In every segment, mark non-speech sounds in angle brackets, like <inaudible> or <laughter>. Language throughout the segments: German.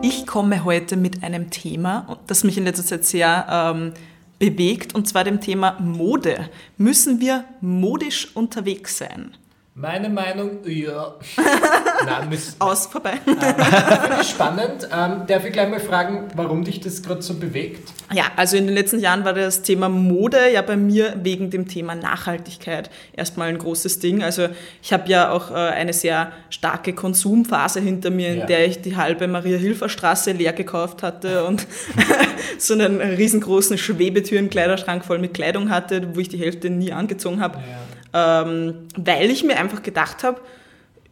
Ich komme heute mit einem Thema, das mich in letzter Zeit sehr ähm, bewegt, und zwar dem Thema Mode. Müssen wir modisch unterwegs sein? Meine Meinung, ja. <laughs> Nein, Aus, vorbei. <laughs> Ich spannend. Ähm, darf ich gleich mal fragen, warum dich das gerade so bewegt? Ja, also in den letzten Jahren war das Thema Mode ja bei mir wegen dem Thema Nachhaltigkeit erstmal ein großes Ding. Also ich habe ja auch äh, eine sehr starke Konsumphase hinter mir, in ja. der ich die halbe Maria-Hilfer-Straße leer gekauft hatte und <laughs> so einen riesengroßen Schwebetüren-Kleiderschrank voll mit Kleidung hatte, wo ich die Hälfte nie angezogen habe. Ja ähm, weil ich mir einfach gedacht habe,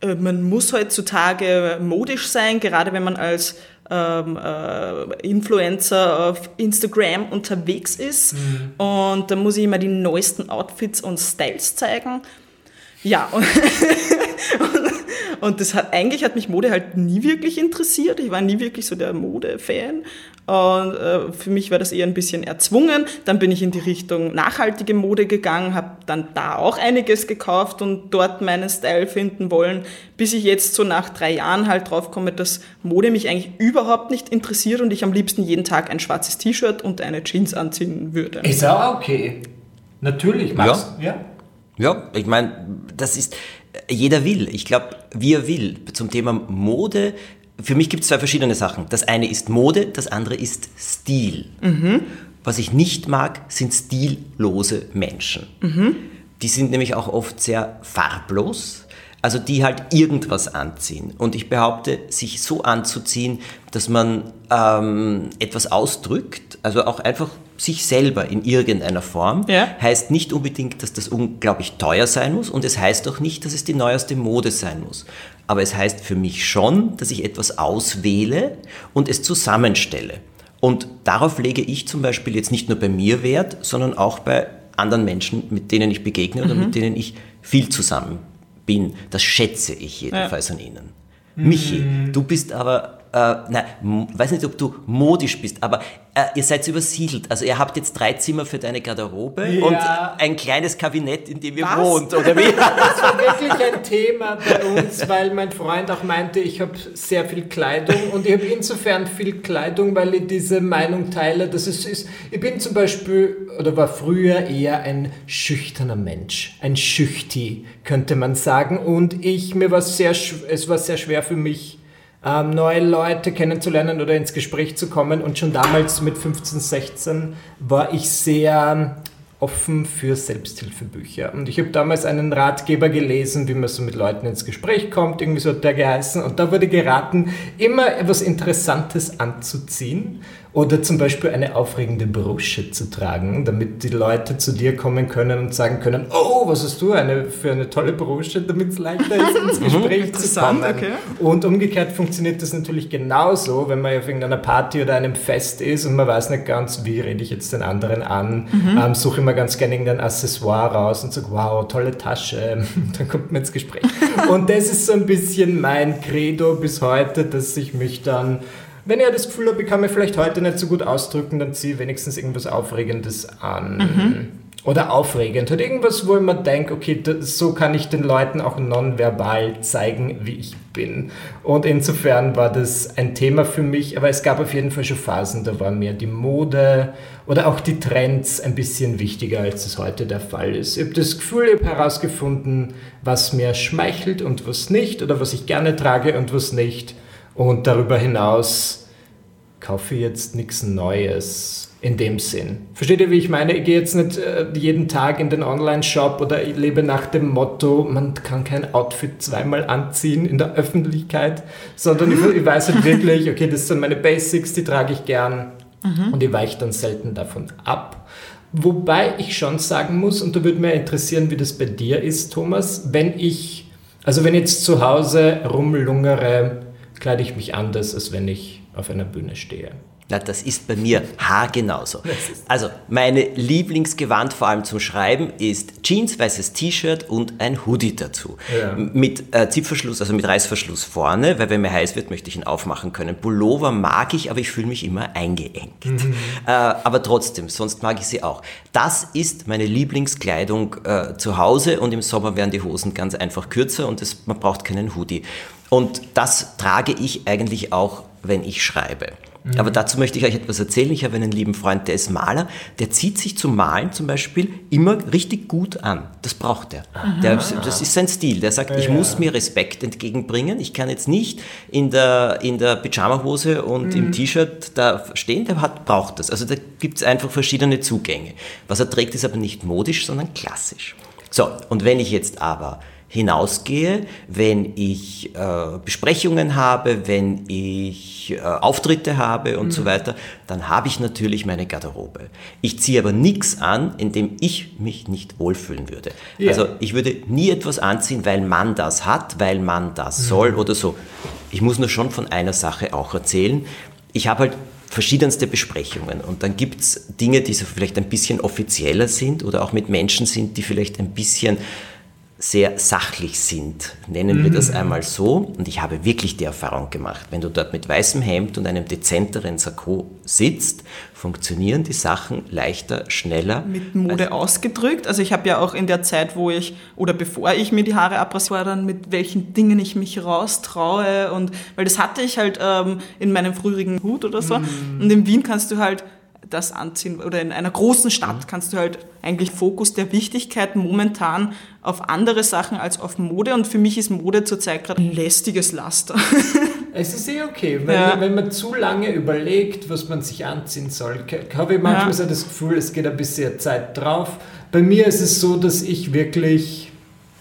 äh, man muss heutzutage modisch sein, gerade wenn man als ähm, äh, Influencer auf Instagram unterwegs ist. Mhm. Und da muss ich immer die neuesten Outfits und Styles zeigen. Ja, <laughs> und, und das hat eigentlich hat mich Mode halt nie wirklich interessiert. Ich war nie wirklich so der Mode-Fan. Und äh, für mich war das eher ein bisschen erzwungen. Dann bin ich in die Richtung nachhaltige Mode gegangen, habe dann da auch einiges gekauft und dort meinen Style finden wollen, bis ich jetzt so nach drei Jahren halt drauf komme, dass Mode mich eigentlich überhaupt nicht interessiert und ich am liebsten jeden Tag ein schwarzes T-Shirt und eine Jeans anziehen würde. Ist auch okay. Natürlich, Max. Ja. ja. Ja, ich meine, das ist, jeder will. Ich glaube, wie er will. Zum Thema Mode für mich gibt es zwei verschiedene Sachen. Das eine ist Mode, das andere ist Stil. Mhm. Was ich nicht mag, sind stillose Menschen. Mhm. Die sind nämlich auch oft sehr farblos, also die halt irgendwas anziehen. Und ich behaupte, sich so anzuziehen, dass man ähm, etwas ausdrückt, also auch einfach sich selber in irgendeiner Form, ja. heißt nicht unbedingt, dass das unglaublich teuer sein muss und es heißt auch nicht, dass es die neueste Mode sein muss aber es heißt für mich schon, dass ich etwas auswähle und es zusammenstelle. Und darauf lege ich zum Beispiel jetzt nicht nur bei mir Wert, sondern auch bei anderen Menschen, mit denen ich begegne oder mhm. mit denen ich viel zusammen bin. Das schätze ich jedenfalls ja. an ihnen. Michi, mhm. du bist aber äh, nein, weiß nicht, ob du modisch bist, aber äh, ihr seid übersiedelt. Also ihr habt jetzt drei Zimmer für deine Garderobe ja. und ein kleines Kabinett, in dem ihr Was? wohnt, oder wie? <laughs> <laughs> Das war wirklich ein Thema bei uns, weil mein Freund auch meinte, ich habe sehr viel Kleidung und ich habe insofern viel Kleidung, weil ich diese Meinung teile, dass es ist, ich bin zum Beispiel, oder war früher eher ein schüchterner Mensch, ein Schüchti, könnte man sagen und ich, mir war sehr, es war sehr schwer für mich, ähm, neue Leute kennenzulernen oder ins Gespräch zu kommen. Und schon damals mit 15, 16 war ich sehr offen für Selbsthilfebücher. Und ich habe damals einen Ratgeber gelesen, wie man so mit Leuten ins Gespräch kommt, irgendwie so hat der geheißen. Und da wurde geraten, immer etwas Interessantes anzuziehen oder zum Beispiel eine aufregende Brosche zu tragen, damit die Leute zu dir kommen können und sagen können, oh, was hast du eine, für eine tolle Brosche, damit es leichter ist, ins <laughs> mhm. Gespräch zu kommen. Okay. Und umgekehrt funktioniert das natürlich genauso, wenn man auf irgendeiner Party oder einem Fest ist und man weiß nicht ganz, wie rede ich jetzt den anderen an, mhm. ähm, suche immer ganz gerne irgendein Accessoire raus und sage, wow, tolle Tasche, <laughs> dann kommt man ins Gespräch. <laughs> und das ist so ein bisschen mein Credo bis heute, dass ich mich dann wenn ihr das Gefühl habt, ich kann mir vielleicht heute nicht so gut ausdrücken, dann ziehe wenigstens irgendwas Aufregendes an. Mhm. Oder aufregend. Hat irgendwas, wo ich mir denke, okay, das, so kann ich den Leuten auch nonverbal zeigen, wie ich bin. Und insofern war das ein Thema für mich, aber es gab auf jeden Fall schon Phasen, da war mir die Mode oder auch die Trends ein bisschen wichtiger, als es heute der Fall ist. Ich habe das Gefühl, ich habe herausgefunden, was mir schmeichelt und was nicht, oder was ich gerne trage und was nicht. Und darüber hinaus kaufe ich jetzt nichts Neues in dem Sinn. Versteht ihr, wie ich meine? Ich gehe jetzt nicht äh, jeden Tag in den Online-Shop oder ich lebe nach dem Motto, man kann kein Outfit zweimal anziehen in der Öffentlichkeit, sondern ich, weiß halt wirklich, okay, das sind meine Basics, die trage ich gern mhm. und ich weiche dann selten davon ab. Wobei ich schon sagen muss, und da würde mich interessieren, wie das bei dir ist, Thomas, wenn ich, also wenn ich jetzt zu Hause rumlungere, kleide ich mich anders, als wenn ich auf einer Bühne stehe. Na, das ist bei mir haargenauso. Also, meine Lieblingsgewand vor allem zum Schreiben ist Jeans, weißes T-Shirt und ein Hoodie dazu. Ja. Mit äh, Zipverschluss, also mit Reißverschluss vorne, weil wenn mir heiß wird, möchte ich ihn aufmachen können. Pullover mag ich, aber ich fühle mich immer eingeengt. Mhm. Äh, aber trotzdem, sonst mag ich sie auch. Das ist meine Lieblingskleidung äh, zu Hause und im Sommer werden die Hosen ganz einfach kürzer und es, man braucht keinen Hoodie. Und das trage ich eigentlich auch, wenn ich schreibe. Aber dazu möchte ich euch etwas erzählen. Ich habe einen lieben Freund, der ist Maler, der zieht sich zum Malen zum Beispiel immer richtig gut an. Das braucht er. Der, das ist sein Stil. Der sagt, ich muss mir Respekt entgegenbringen. Ich kann jetzt nicht in der, in der Pyjamahose und im T-Shirt da stehen, der hat, braucht das. Also da gibt es einfach verschiedene Zugänge. Was er trägt, ist aber nicht modisch, sondern klassisch. So, und wenn ich jetzt aber hinausgehe, wenn ich äh, Besprechungen habe, wenn ich äh, Auftritte habe und so weiter, dann habe ich natürlich meine Garderobe. Ich ziehe aber nichts an, in dem ich mich nicht wohlfühlen würde. Ja. Also ich würde nie etwas anziehen, weil man das hat, weil man das soll oder so. Ich muss nur schon von einer Sache auch erzählen. Ich habe halt verschiedenste Besprechungen und dann gibt es Dinge, die so vielleicht ein bisschen offizieller sind oder auch mit Menschen sind, die vielleicht ein bisschen sehr sachlich sind, nennen wir das einmal so. Und ich habe wirklich die Erfahrung gemacht, wenn du dort mit weißem Hemd und einem dezenteren Sakko sitzt, funktionieren die Sachen leichter, schneller. mit Mode ausgedrückt. Also ich habe ja auch in der Zeit, wo ich oder bevor ich mir die Haare abrasiere, dann mit welchen Dingen ich mich raustraue und weil das hatte ich halt ähm, in meinem früheren Hut oder so. Und in Wien kannst du halt das anziehen oder in einer großen Stadt kannst du halt eigentlich Fokus der Wichtigkeit momentan auf andere Sachen als auf Mode und für mich ist Mode zurzeit gerade ein lästiges Laster. <laughs> Es ist eh okay, wenn, Ja. wenn man zu lange überlegt, was man sich anziehen soll, habe ich manchmal Ja. so das Gefühl, es geht ein bisschen Zeit drauf. Bei mir ist es so, dass ich wirklich,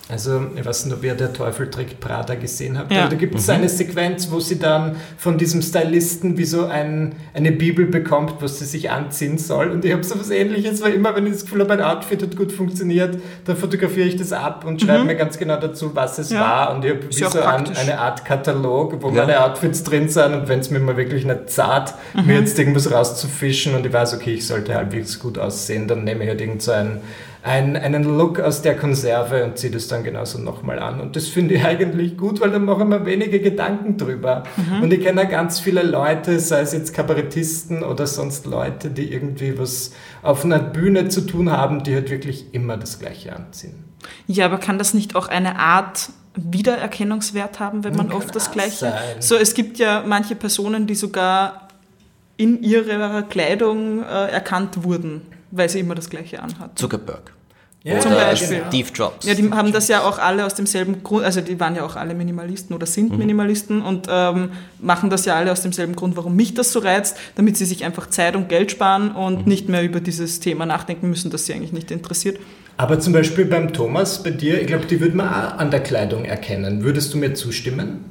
also ich weiß nicht, ob ihr der Teufel trägt Prada gesehen habt, Ja. aber da gibt es eine Sequenz, wo sie dann von diesem Stylisten wie so ein, eine Bibel bekommt, was sie sich anziehen soll. Und ich habe so was ähnliches, weil immer, wenn ich das Gefühl habe, ein Outfit hat gut funktioniert, dann fotografiere ich das ab und schreibe mir ganz genau dazu, was es Ja. war. Und ich habe wie so ein, eine Art Katalog, wo Ja. meine Outfits drin sind und wenn es mir mal wirklich nicht zart, mir jetzt irgendwas rauszufischen und ich weiß, okay, ich sollte halbwegs gut aussehen, dann nehme ich halt irgend so einen, einen, einen Look aus der Konserve und ziehe das dann genauso nochmal an. Und das finde ich <laughs> eigentlich gut, weil dann mache ich mir wenige Gedanken drüber. Und ich kenne auch ganz viele Leute, sei es jetzt Kabarettisten oder sonst Leute, die irgendwie was auf einer Bühne zu tun haben, die halt wirklich immer das Gleiche anziehen. Ja, aber kann das nicht auch eine Art Wiedererkennungswert haben, wenn man Kann oft das Gleiche... sein. So, es gibt ja manche Personen, die sogar in ihrer Kleidung äh, erkannt wurden, weil sie immer das Gleiche anhat. Zuckerberg. Ja, Zum Beispiel. Steve Jobs. Ja, die haben das ja auch alle aus demselben Grund, also die waren ja auch alle Minimalisten oder sind Minimalisten und ähm, machen das ja alle aus demselben Grund, warum mich das so reizt, damit sie sich einfach Zeit und Geld sparen und nicht mehr über dieses Thema nachdenken müssen, das sie eigentlich nicht interessiert. Aber zum Beispiel beim Thomas, bei dir, ich glaube, die würde man auch an der Kleidung erkennen. Würdest du mir zustimmen?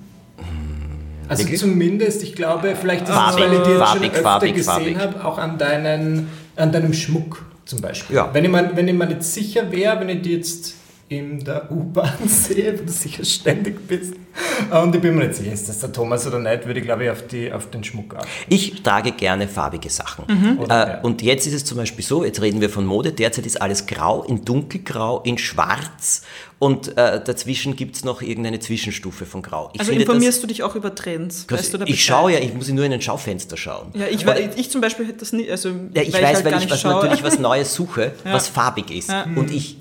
Also Wirklich? zumindest, ich glaube, vielleicht ist es, weil ich farbig, schon öfter farbig, gesehen habe, auch an, deinen, an deinem Schmuck zum Beispiel. Ja. Wenn, ich mal, wenn ich mir nicht sicher wäre, wenn ich die jetzt in der U-Bahn <laughs> sehe, wo du sicher ständig bist, und ich bin mir nicht sicher, ist das der Thomas oder nicht, würde ich glaube ich auf, die, auf den Schmuck achten. Ich trage gerne farbige Sachen. Oder, Äh, ja. Und jetzt ist es zum Beispiel so, jetzt reden wir von Mode, derzeit ist alles grau, in dunkelgrau, in schwarz und äh, dazwischen gibt es noch irgendeine Zwischenstufe von grau. Ich Also finde informierst du dich auch über Trends? das, Weißt du da ich schaue ja, ich muss nur in ein Schaufenster schauen. Ja, ich, Aber- ich zum Beispiel hätte das nie, also Ja, ich weil weiß, halt weil gar ich nicht was, natürlich was <laughs> Neues suche, Ja. was farbig ist. Ja. Und ich,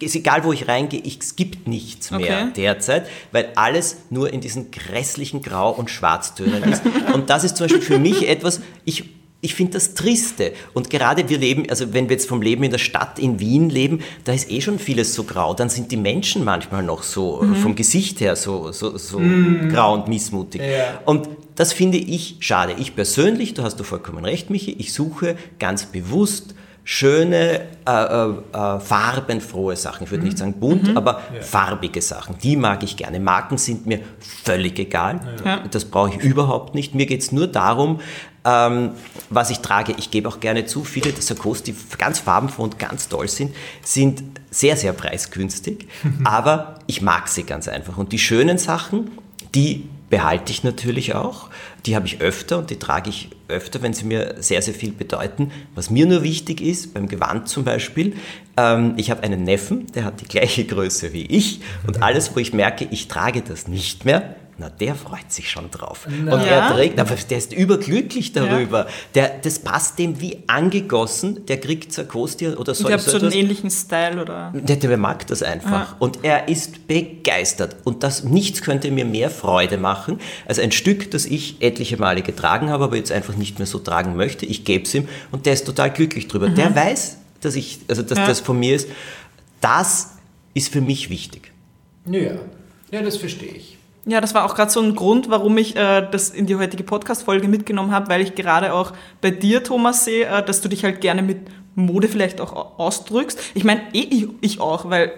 ist egal wo ich reingehe, ich, es gibt nichts mehr Okay. derzeit, weil alles nur in diesen grässlichen Grau- und Schwarztönen ist. <laughs> und das ist zum Beispiel für mich etwas, ich, ich finde das triste. Und gerade wir leben, also wenn wir jetzt vom Leben in der Stadt in Wien leben, da ist eh schon vieles so grau. Dann sind die Menschen manchmal noch so Mhm. vom Gesicht her so, so, so grau und missmutig. Ja. Und das finde ich schade. Ich persönlich, du hast du vollkommen recht, Michi, ich suche ganz bewusst schöne, äh, äh, äh, farbenfrohe Sachen. Ich würde nicht sagen bunt, aber farbige Sachen. Die mag ich gerne. Marken sind mir völlig egal. Ja. Das brauche ich überhaupt nicht. Mir geht es nur darum, ähm, was ich trage. Ich gebe auch gerne zu, viele der Sakkos, die ganz farbenfroh und ganz toll sind, sind sehr, sehr preisgünstig. <laughs> aber ich mag sie ganz einfach. Und die schönen Sachen, die behalte ich natürlich auch. Die habe ich öfter und die trage ich öfter, wenn sie mir sehr, sehr viel bedeuten. Was mir nur wichtig ist, beim Gewand zum Beispiel, ähm, ich habe einen Neffen, der hat die gleiche Größe wie ich und alles, wo ich merke, ich trage das nicht mehr, na, der freut sich schon drauf. Na. Und Ja. er trägt, aber der ist überglücklich darüber. Der, das passt dem wie angegossen. Der kriegt Sarkosti oder so, ihr habt so einen ähnlichen Style oder. Der, der mag das einfach. Und er ist begeistert. Und das, nichts könnte mir mehr Freude machen, als ein Stück, das ich etliche Male getragen habe, aber jetzt einfach nicht mehr so tragen möchte. Ich gebe es ihm und der ist total glücklich drüber. Der weiß, dass ich, also dass Ja. das von mir ist. Das ist für mich wichtig. Ja, ja das verstehe ich. Ja, das war auch gerade so ein Grund, warum ich äh, das in die heutige Podcast-Folge mitgenommen habe, weil ich gerade auch bei dir, Thomas, sehe, äh, dass du dich halt gerne mit Mode vielleicht auch au- ausdrückst. Ich meine, eh, ich, ich auch, weil.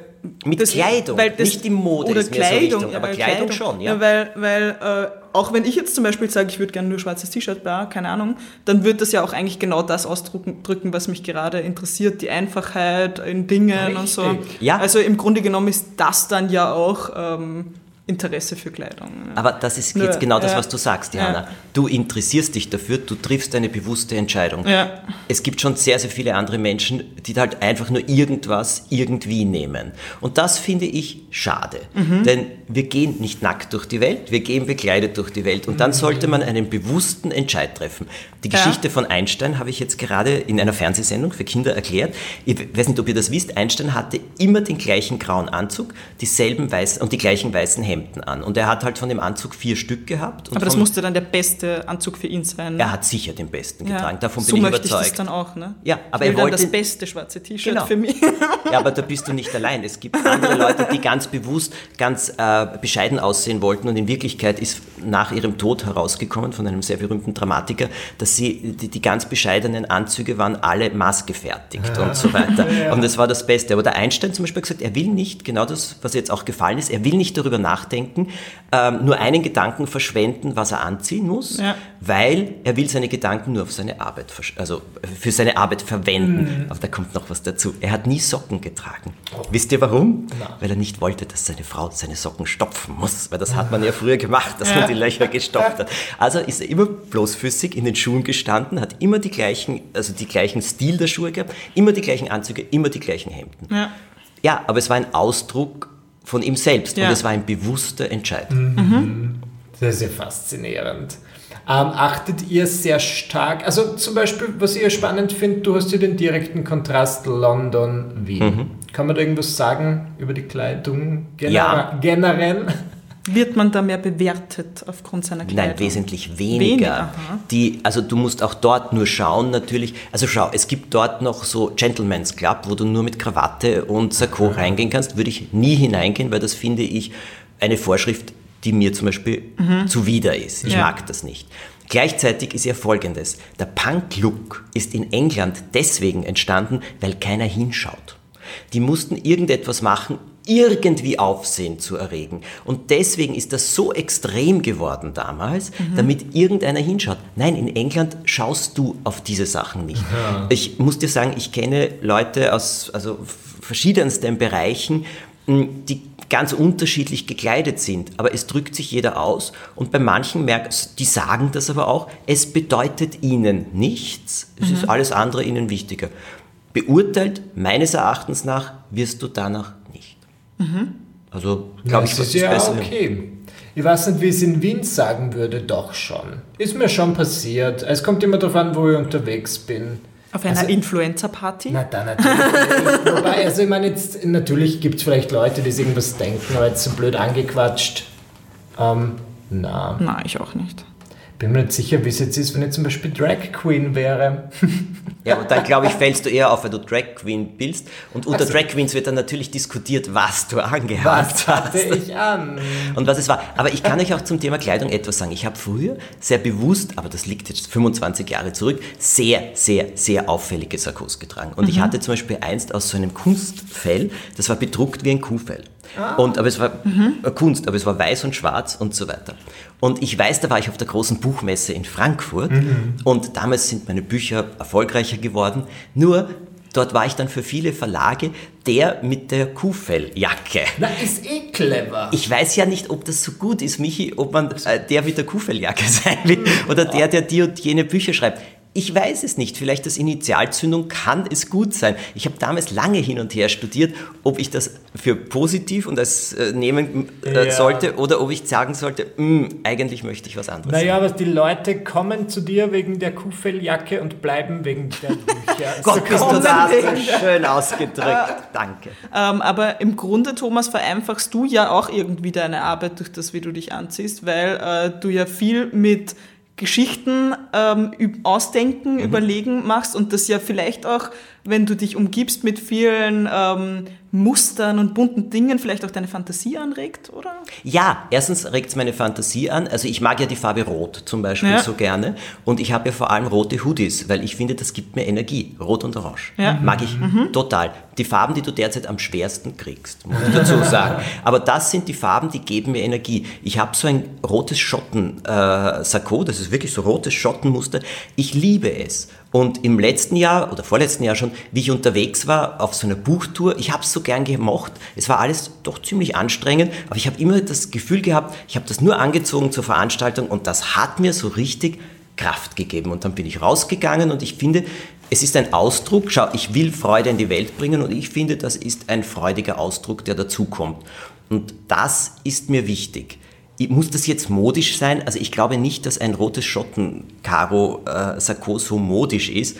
Mit Kleidung, nicht die Mode oder ist mir so Kleidung, wichtig, aber äh, Kleidung schon, ja. weil, weil äh, auch wenn ich jetzt zum Beispiel sage, ich würde gerne nur schwarzes T-Shirt, bla, keine Ahnung, dann wird das ja auch eigentlich genau das ausdrücken, drücken, was mich gerade interessiert, die Einfachheit in Dingen und so. Richtig. Ja. Also im Grunde genommen ist das dann ja auch ähm, Interesse für Kleidung. ne? Aber das ist jetzt genau das, ja. was du sagst, Ja. Diana. Du interessierst dich dafür, du triffst eine bewusste Entscheidung. Ja. Es gibt schon sehr, sehr viele andere Menschen, die halt einfach nur irgendwas irgendwie nehmen. Und das finde ich schade. Mhm. Denn wir gehen nicht nackt durch die Welt, wir gehen bekleidet durch die Welt. Und dann sollte man einen bewussten Entscheid treffen. Die Mhm. Ja. Geschichte von Einstein habe ich jetzt gerade in einer Fernsehsendung für Kinder erklärt. Ich weiß nicht, ob ihr das wisst. Einstein hatte immer den gleichen grauen Anzug, dieselben weißen und die gleichen weißen Hemden an. Und er hat halt von dem Anzug vier Stück gehabt. Aber das musste dann der beste Anzug für ihn sein. er hat sicher den besten Ja. getragen. Davon so bin ich möchte überzeugt. ich das dann auch, ne? Ja, aber ich er will dann wollte- das beste schwarze T-Shirt Genau. für mich. Ja, aber da bist du nicht allein. Es gibt andere Leute, die ganz bewusst ganz äh, bescheiden aussehen wollten und in Wirklichkeit ist nach ihrem Tod herausgekommen von einem sehr berühmten Dramatiker, dass sie die, die ganz bescheidenen Anzüge waren alle maßgefertigt und so weiter. <laughs> Und das war das Beste. Aber der Einstein zum Beispiel hat gesagt, er will nicht, genau das, was jetzt auch gefallen ist, er will nicht darüber nachdenken, ähm, nur einen Gedanken verschwenden, was er anziehen muss, Ja. weil er will seine Gedanken nur auf seine Arbeit, also für seine Arbeit verwenden. Aber da kommt noch was dazu. Er hat nie Socken getragen. Wisst ihr warum? Weil er nicht wollte, dass seine Frau seine Socken stopfen muss, weil das hat man ja früher gemacht, dass man die Löcher gestopft hat. Also ist er immer bloßfüßig in den Schuhen gestanden, hat immer die gleichen, also die gleichen Stil der Schuhe gehabt, immer die gleichen Anzüge, immer die gleichen Hemden. Ja. Ja, aber es war ein Ausdruck von ihm selbst Ja. und es war ein bewusster Entscheid. Das ist ja faszinierend. Ähm, achtet ihr sehr stark, also zum Beispiel, was ich ja spannend finde, du hast ja den direkten Kontrast London-Wien. Mhm. Kann man da irgendwas sagen über die Kleidung gener Ja. generell? Wird man da mehr bewertet aufgrund seiner Kleidung? Nein, wesentlich weniger. Weniger. Die, also du musst auch dort nur schauen, natürlich. Also schau, es gibt dort noch so Gentleman's Club, wo du nur mit Krawatte und Sakko reingehen kannst. Würde ich nie hineingehen, weil das finde ich eine Vorschrift, die mir zum Beispiel zuwider ist. Ich Ja. mag das nicht. Gleichzeitig ist ja folgendes. Der Punk-Look ist in England deswegen entstanden, weil keiner hinschaut. Die mussten irgendetwas machen, irgendwie Aufsehen zu erregen. Und deswegen ist das so extrem geworden damals, damit irgendeiner hinschaut. Nein, in England schaust du auf diese Sachen nicht. Ich muss dir sagen, ich kenne Leute aus also verschiedensten Bereichen, die ganz unterschiedlich gekleidet sind, aber es drückt sich jeder aus und bei manchen merkst, die sagen das aber auch, es bedeutet ihnen nichts, es ist alles andere ihnen wichtiger. Beurteilt, meines Erachtens nach, wirst du danach nicht. Also, glaube ich, ist das ja Bessere. okay. Ich weiß nicht, wie ich es in Wien sagen würde, doch schon. Ist mir schon passiert. Es kommt immer darauf an, wo ich unterwegs bin. Auf einer Also- Influencer-Party? Na, dann natürlich. <laughs> Wobei, also ich meine, jetzt, natürlich gibt es vielleicht Leute, die sich irgendwas denken, aber jetzt so blöd angequatscht. Ähm, na, Nein, ich auch nicht. Bin mir nicht sicher, wie es jetzt ist, wenn ich zum Beispiel Drag Queen wäre. Ja, und dann glaube ich, fällst du eher auf, wenn du Drag Queen bist. Und unter Also- Drag Queens wird dann natürlich diskutiert, was du angehabt Was hast. hatte ich an? Und was es war. Aber ich kann euch auch zum Thema Kleidung etwas sagen. Ich habe früher sehr bewusst, aber das liegt jetzt 25 Jahre zurück, sehr, sehr, sehr auffällige Sakkos getragen. Und ich hatte zum Beispiel einst aus so einem Kunstfell, das war bedruckt wie ein Kuhfell. Und, aber es war äh, Kunst, aber es war weiß und schwarz und so weiter. Und ich weiß, da war ich auf der großen Buchmesse in Frankfurt und damals sind meine Bücher erfolgreicher geworden. Nur dort war ich dann für viele Verlage der mit der Kuhfelljacke. Na, ist eh clever. Ich weiß ja nicht, ob das so gut ist, Michi, ob man äh, der mit der Kuhfelljacke <laughs> sein will oder der, der die und jene Bücher schreibt. Ich weiß es nicht. Vielleicht als Initialzündung kann es gut sein. Ich habe damals lange hin und her studiert, ob ich das für positiv und als äh, nehmen äh, Ja. sollte oder ob ich sagen sollte, "Mm, eigentlich möchte ich was anderes. Naja, aber die Leute kommen zu dir wegen der Kuhfelljacke und bleiben wegen der <laughs> Bücher. Gott, bist du da so schön ausgedrückt. Danke. Ähm, aber im Grunde, Thomas, vereinfachst du ja auch irgendwie deine Arbeit durch das, wie du dich anziehst, weil äh, du ja viel mit Geschichten ähm, ausdenken, Mhm. überlegen machst und das ja vielleicht auch, wenn du dich umgibst mit vielen ähm, Mustern und bunten Dingen, vielleicht auch deine Fantasie anregt, oder? Ja, erstens regt es meine Fantasie an. Also ich mag ja die Farbe Rot zum Beispiel Ja. so gerne. Und ich habe ja vor allem rote Hoodies, weil ich finde, das gibt mir Energie. Rot und Orange. Ja. Mag ich total. Die Farben, die du derzeit am schwersten kriegst, muss ich dazu <laughs> sagen. Aber das sind die Farben, die geben mir Energie. Ich habe so ein rotes Schotten-Sakko, das ist wirklich so rotes Schottenmuster. Ich liebe es. Und im letzten Jahr oder vorletzten Jahr schon, wie ich unterwegs war auf so einer Buchtour, ich habe es so gern gemocht. Es war alles doch ziemlich anstrengend, aber ich habe immer das Gefühl gehabt, ich habe das nur angezogen zur Veranstaltung und das hat mir so richtig Kraft gegeben. Und dann bin ich rausgegangen und ich finde, es ist ein Ausdruck, schau, ich will Freude in die Welt bringen und ich finde, das ist ein freudiger Ausdruck, der dazukommt. Und das ist mir wichtig. Muss das jetzt modisch sein? Also ich glaube nicht, dass ein rotes Schotten-Karo-Sakko so modisch ist.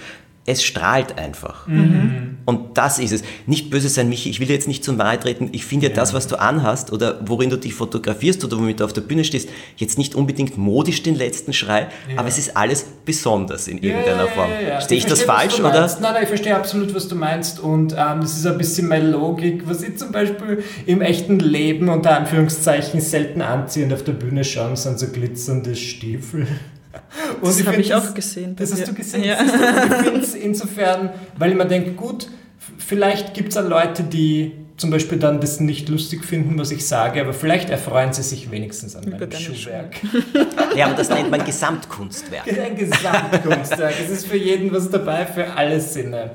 Es strahlt einfach. Und das ist es. Nicht böse sein, Michi, ich will jetzt nicht zu nahe treten. Ich finde ja das, was du anhast oder worin du dich fotografierst oder womit du auf der Bühne stehst, jetzt nicht unbedingt modisch den letzten Schrei, aber es ist alles besonders in irgendeiner Form. Stehe ich, das verstehe, was falsch oder? meinst. Nein, nein, ich verstehe absolut, was du meinst. Und ähm, das ist ein bisschen meine Logik, was ich zum Beispiel im echten Leben unter Anführungszeichen selten anziehe und auf der Bühne schauen, sind so glitzernde Stiefel. <laughs> Und Das habe ich auch gesehen. Das hast du gesehen. Ja. Ich finde es insofern, weil ich mir denke, gut, vielleicht gibt es auch Leute, die zum Beispiel dann das nicht lustig finden, was ich sage, aber vielleicht erfreuen sie sich wenigstens an meinem Schuhwerk. <laughs> Ja, aber das nennt man Gesamtkunstwerk. <laughs> Ein Gesamtkunstwerk. Es ist für jeden was dabei, für alle Sinne.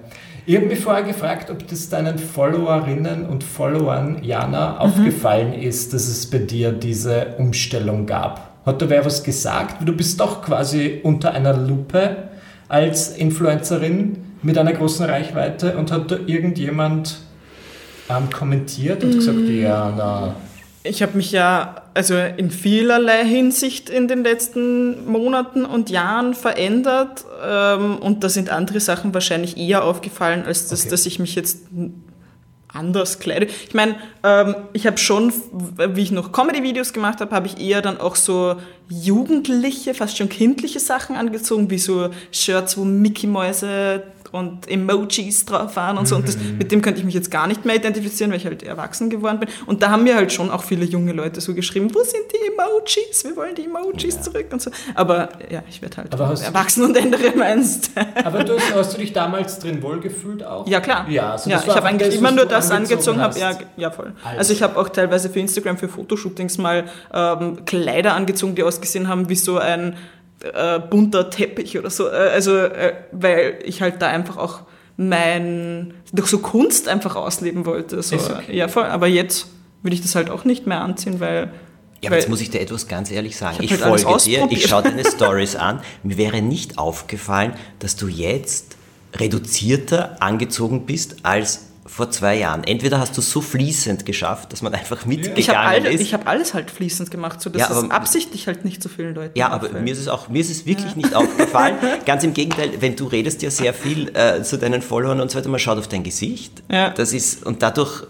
Ich habe mich vorher gefragt, ob das deinen Followerinnen und Followern, Jana, aufgefallen ist, dass es bei dir diese Umstellung gab. Hat da wer was gesagt? Du bist doch quasi unter einer Lupe als Influencerin mit einer großen Reichweite und hat da irgendjemand ähm, kommentiert und gesagt, Jana, Ich habe mich ja also in vielerlei Hinsicht in den letzten Monaten und Jahren verändert ähm, und da sind andere Sachen wahrscheinlich eher aufgefallen, als das, Okay. dass ich mich jetzt anders kleide. Ich meine, ähm, ich habe schon, wie ich noch Comedy-Videos gemacht habe, habe ich eher dann auch so jugendliche, fast schon kindliche Sachen angezogen, wie so Shirts, wo Mickey-Mäuse und Emojis drauf waren und so. Und das, mit dem könnte ich mich jetzt gar nicht mehr identifizieren, weil ich halt erwachsen geworden bin. Und da haben mir halt schon auch viele junge Leute so geschrieben, wo sind die Emojis? Wir wollen die Emojis zurück und so. Aber ja, ich werde halt erwachsen und ändere meinst. aber du hast, hast du dich damals drin wohlgefühlt auch? Ja, klar. Ja, also ja ich habe eigentlich das, immer nur das angezogen angezogen, habe. Ja, ja, voll. Alles. Also ich habe auch teilweise für Instagram, für Fotoshootings mal ähm, Kleider angezogen, die ausgesehen haben wie so ein äh, bunter Teppich oder so. Äh, also, äh, weil ich halt da einfach auch mein, durch so Kunst einfach ausleben wollte. So. Okay. Ja, voll. Aber jetzt würde ich das halt auch nicht mehr anziehen, weil... Ja, aber jetzt muss ich dir etwas ganz ehrlich sagen. Ich Ich, halt folge dir, ich schaue <laughs> deine Stories an. Mir wäre nicht aufgefallen, dass du jetzt reduzierter angezogen bist als vor zwei Jahren. Entweder hast du es so fließend geschafft, dass man einfach mitgegangen ich habe all, ist. ich hab alles halt fließend gemacht, so dass Ja, aber- es absichtlich halt nicht so vielen Leuten ja, aber mir ist es auch, mir ist es wirklich nicht aufgefallen. <laughs> Ganz im Gegenteil, wenn du redest ja sehr viel äh, zu deinen Followern und so weiter, man schaut auf dein Gesicht. Ja. Das ist, und dadurch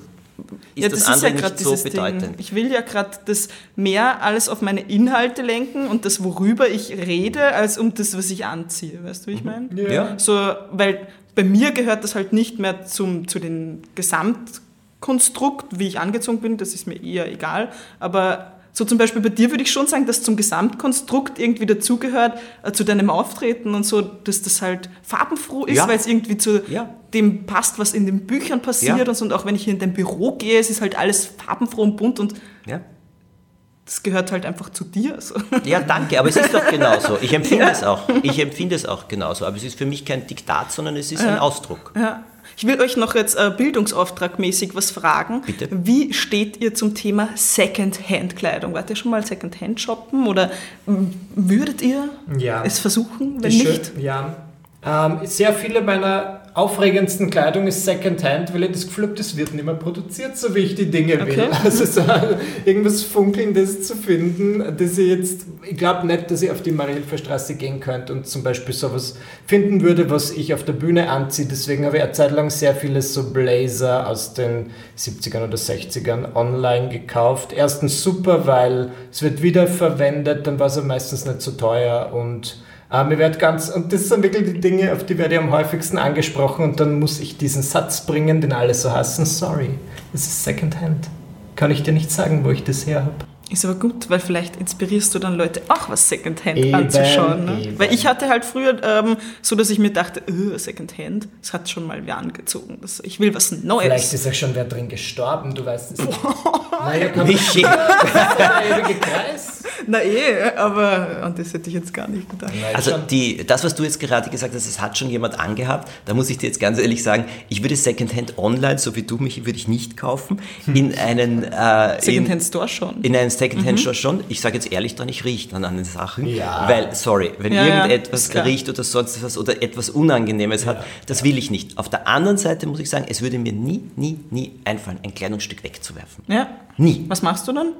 ist ja, das, das, andere ist ja gerade nicht so bedeutend. Ding. Ich will ja gerade das mehr alles auf meine Inhalte lenken und das, worüber ich rede, als um das, was ich anziehe. Weißt du, wie ich meine? Ja. So, weil bei mir gehört das halt nicht mehr zum, zu dem Gesamtkonstrukt, wie ich angezogen bin, das ist mir eher egal. Aber so zum Beispiel bei dir würde ich schon sagen, dass zum Gesamtkonstrukt irgendwie dazugehört, äh, zu deinem Auftreten und so, dass das halt farbenfroh ist, Ja. weil es irgendwie zu Ja. dem passt, was in den Büchern passiert Ja. und so. Und auch wenn ich hier in dein Büro gehe, es ist halt alles farbenfroh und bunt und. Das gehört halt einfach zu dir. So. Ja, danke, aber es ist doch genauso. Ich empfinde es auch. Ich empfinde es auch genauso. Aber es ist für mich kein Diktat, sondern es ist ein Ausdruck. Ja. Ich will euch noch jetzt äh, bildungsauftragmäßig was fragen. Bitte. Wie steht ihr zum Thema Second-Hand-Kleidung? Wart ihr schon mal Second-Hand shoppen oder m, würdet ihr Ja. es versuchen? Wenn Die schön- nicht, Ja. Ähm, sehr viele meiner aufregendsten Kleidung ist Secondhand, weil ich das Gefühl habe, das wird nicht mehr produziert, so wie ich die Dinge will. Okay. <laughs> Also so irgendwas Funkelndes zu finden, das ich jetzt, ich glaube nicht, dass ich auf die Marie-Hilfer-Straße gehen könnte und zum Beispiel sowas finden würde, was ich auf der Bühne anziehe. Deswegen habe ich eine Zeit lang sehr viele so Blazer aus den 70ern oder 60ern online gekauft. Erstens super, weil es wird wiederverwendet, dann war es meistens nicht so teuer und äh, mir wird ganz, und das sind wirklich die Dinge, auf die werde ich am häufigsten angesprochen und dann muss ich diesen Satz bringen, den alle so hassen. Sorry, das ist Secondhand. Kann ich dir nicht sagen, wo ich das her habe. Ist aber gut, weil vielleicht inspirierst du dann Leute auch was Secondhand Eben, anzuschauen. Ne? eben. Weil ich hatte halt früher ähm, so, dass ich mir dachte, äh, Secondhand, das hat schon mal wer angezogen. Das, ich will was Neues. Vielleicht ist ja schon wer drin gestorben, du weißt es nicht. <laughs> Naja, komm, Michi. <laughs> Kreis. Na eh, aber an das hätte ich jetzt gar nicht gedacht. Also die, das, was du jetzt gerade gesagt hast, das hat schon jemand angehabt. Da muss ich dir jetzt ganz ehrlich sagen, ich würde Secondhand online, so wie du mich, würde ich nicht kaufen. In einen äh, Secondhand Store schon. in einen Secondhand Store schon. Ich sage jetzt ehrlich, dran, ich rieche dann an den Sachen. Ja. Weil, sorry, wenn Ja, ja, irgendetwas ist klar. riecht oder sonst was oder etwas Unangenehmes hat, das will ich nicht. Auf der anderen Seite muss ich sagen, es würde mir nie, nie, nie einfallen, ein Kleidungsstück wegzuwerfen. ja. Nie. Was machst du dann?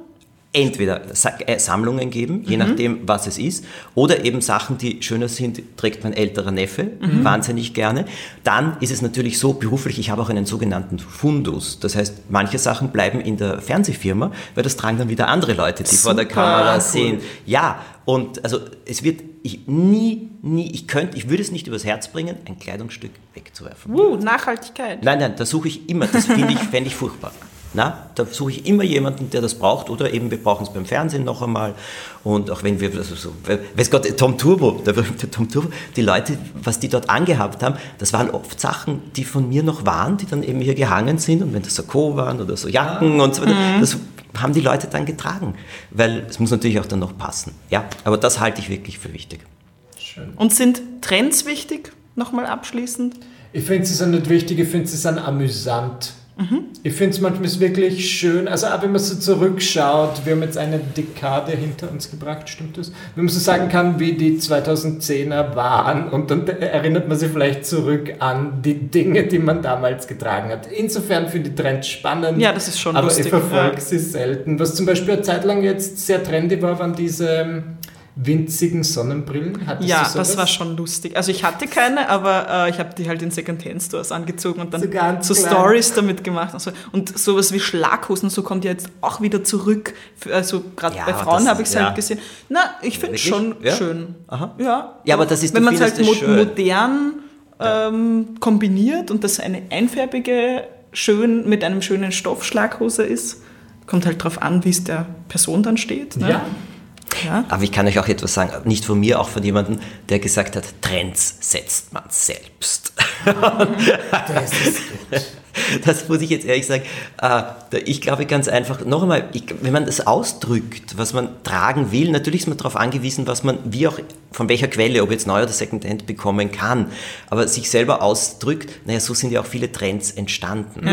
Entweder äh, Sammlungen geben, je nachdem, was es ist, oder eben Sachen, die schöner sind, trägt mein älterer Neffe wahnsinnig gerne. Dann ist es natürlich so beruflich, ich habe auch einen sogenannten Fundus. Das heißt, manche Sachen bleiben in der Fernsehfirma, weil das tragen dann wieder andere Leute, die vor der Super, Kamera cool. sehen. Ja, und also es wird ich nie, nie, ich könnte, ich würde es nicht übers Herz bringen, ein Kleidungsstück wegzuwerfen. Uh, Nachhaltigkeit. Nein, nein, da suche ich immer, das finde ich, fände ich furchtbar. Na, da suche ich immer jemanden, der das braucht oder eben wir brauchen es beim Fernsehen noch einmal und auch wenn wir, also so, weiß Gott, Tom Turbo, der berühmte Tom Turbo, die Leute, was die dort angehabt haben, das waren oft Sachen, die von mir noch waren, die dann eben hier gehangen sind und wenn das Sakko waren oder so Jacken und so weiter, das haben die Leute dann getragen, weil es muss natürlich auch dann noch passen. Ja, aber das halte ich wirklich für wichtig. Schön. Und sind Trends wichtig? Nochmal abschließend. Ich finde, sie sind nicht wichtig, ich finde, sie sind amüsant. Ich finde es manchmal wirklich schön, also auch wenn man so zurückschaut, wir haben jetzt eine Dekade hinter uns gebracht, stimmt das? Wenn man so sagen kann, wie die 2010er waren und dann erinnert man sich vielleicht zurück an die Dinge, die man damals getragen hat. Insofern finde ich Trends spannend. Ja, das ist schon aber lustig, ich verfolge ja. sie selten. Was zum Beispiel eine Zeit lang jetzt sehr trendy war, waren diese ähm, winzigen Sonnenbrillen. Hattest Ja, das war schon lustig. Also ich hatte keine, aber äh, ich habe die halt in Secondhand-Stores angezogen und dann So so. Stories damit gemacht. Und, so. und sowas wie Schlaghosen, so kommt ja jetzt auch wieder zurück. Also gerade Ja, bei Frauen habe ich es ja. halt gesehen. Na, ich finde es schon Ja? schön. Aha. Ja. Ja, aber das ist- Wenn man es halt mo schön. modern ähm, kombiniert und das eine einfärbige, schön mit einem schönen Stoffschlaghose ist, kommt halt drauf an, wie es der Person dann steht. Ne? Ja. Ja. Aber ich kann euch auch etwas sagen, nicht von mir, auch von jemandem, der gesagt hat, Trends setzt man selbst. Das ist gut. Das muss ich jetzt ehrlich sagen. Äh, Ich glaube ganz einfach, noch einmal, wenn man das ausdrückt, was man tragen will, natürlich ist man darauf angewiesen, was man, wie auch, von welcher Quelle, ob jetzt neu oder Secondhand bekommen kann. Aber sich selber ausdrückt, naja, so sind ja auch viele Trends entstanden.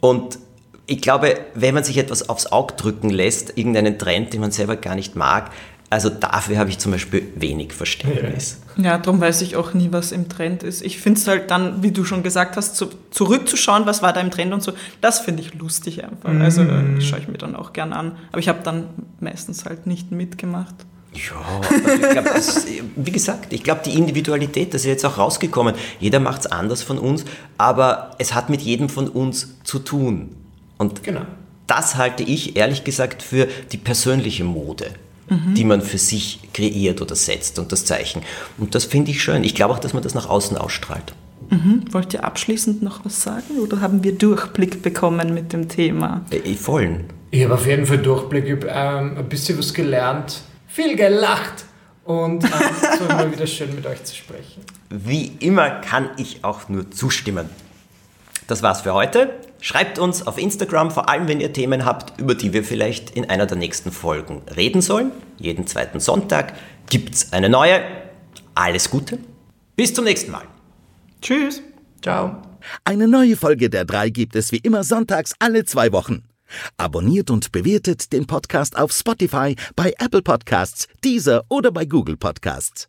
Und ich glaube, wenn man sich etwas aufs Auge drücken lässt, irgendeinen Trend, den man selber gar nicht mag, also dafür habe ich zum Beispiel wenig Verständnis. Ja, darum weiß ich auch nie, was im Trend ist. Ich finde es halt dann, wie du schon gesagt hast, zu, zurückzuschauen, was war da im Trend und so, das finde ich lustig einfach. Also äh, schaue ich mir dann auch gern an. Aber ich habe dann meistens halt nicht mitgemacht. Ja, ich glaube, das- wie gesagt, ich glaube, die Individualität, das ist jetzt auch rausgekommen. Jeder macht es anders von uns, aber es hat mit jedem von uns zu tun. Und Genau. das halte ich ehrlich gesagt für die persönliche Mode, die man für sich kreiert oder setzt und das Zeichen. Und das finde ich schön. Ich glaube auch, dass man das nach außen ausstrahlt. Wollt ihr abschließend noch was sagen oder haben wir Durchblick bekommen mit dem Thema? Äh, vollen. Ich habe auf jeden Fall Durchblick, ich ähm, ein bisschen was gelernt, viel gelacht und ähm, es war mal wieder schön mit euch zu sprechen. Wie immer kann ich auch nur zustimmen. Das war's für heute. Schreibt uns auf Instagram, vor allem wenn ihr Themen habt, über die wir vielleicht in einer der nächsten Folgen reden sollen. Jeden zweiten Sonntag gibt's eine neue. Alles Gute. Bis zum nächsten Mal. Tschüss! Ciao. Eine neue Folge der drei gibt es wie immer sonntags alle zwei Wochen. Abonniert und bewertet den Podcast auf Spotify, bei Apple Podcasts, Deezer oder bei Google Podcasts.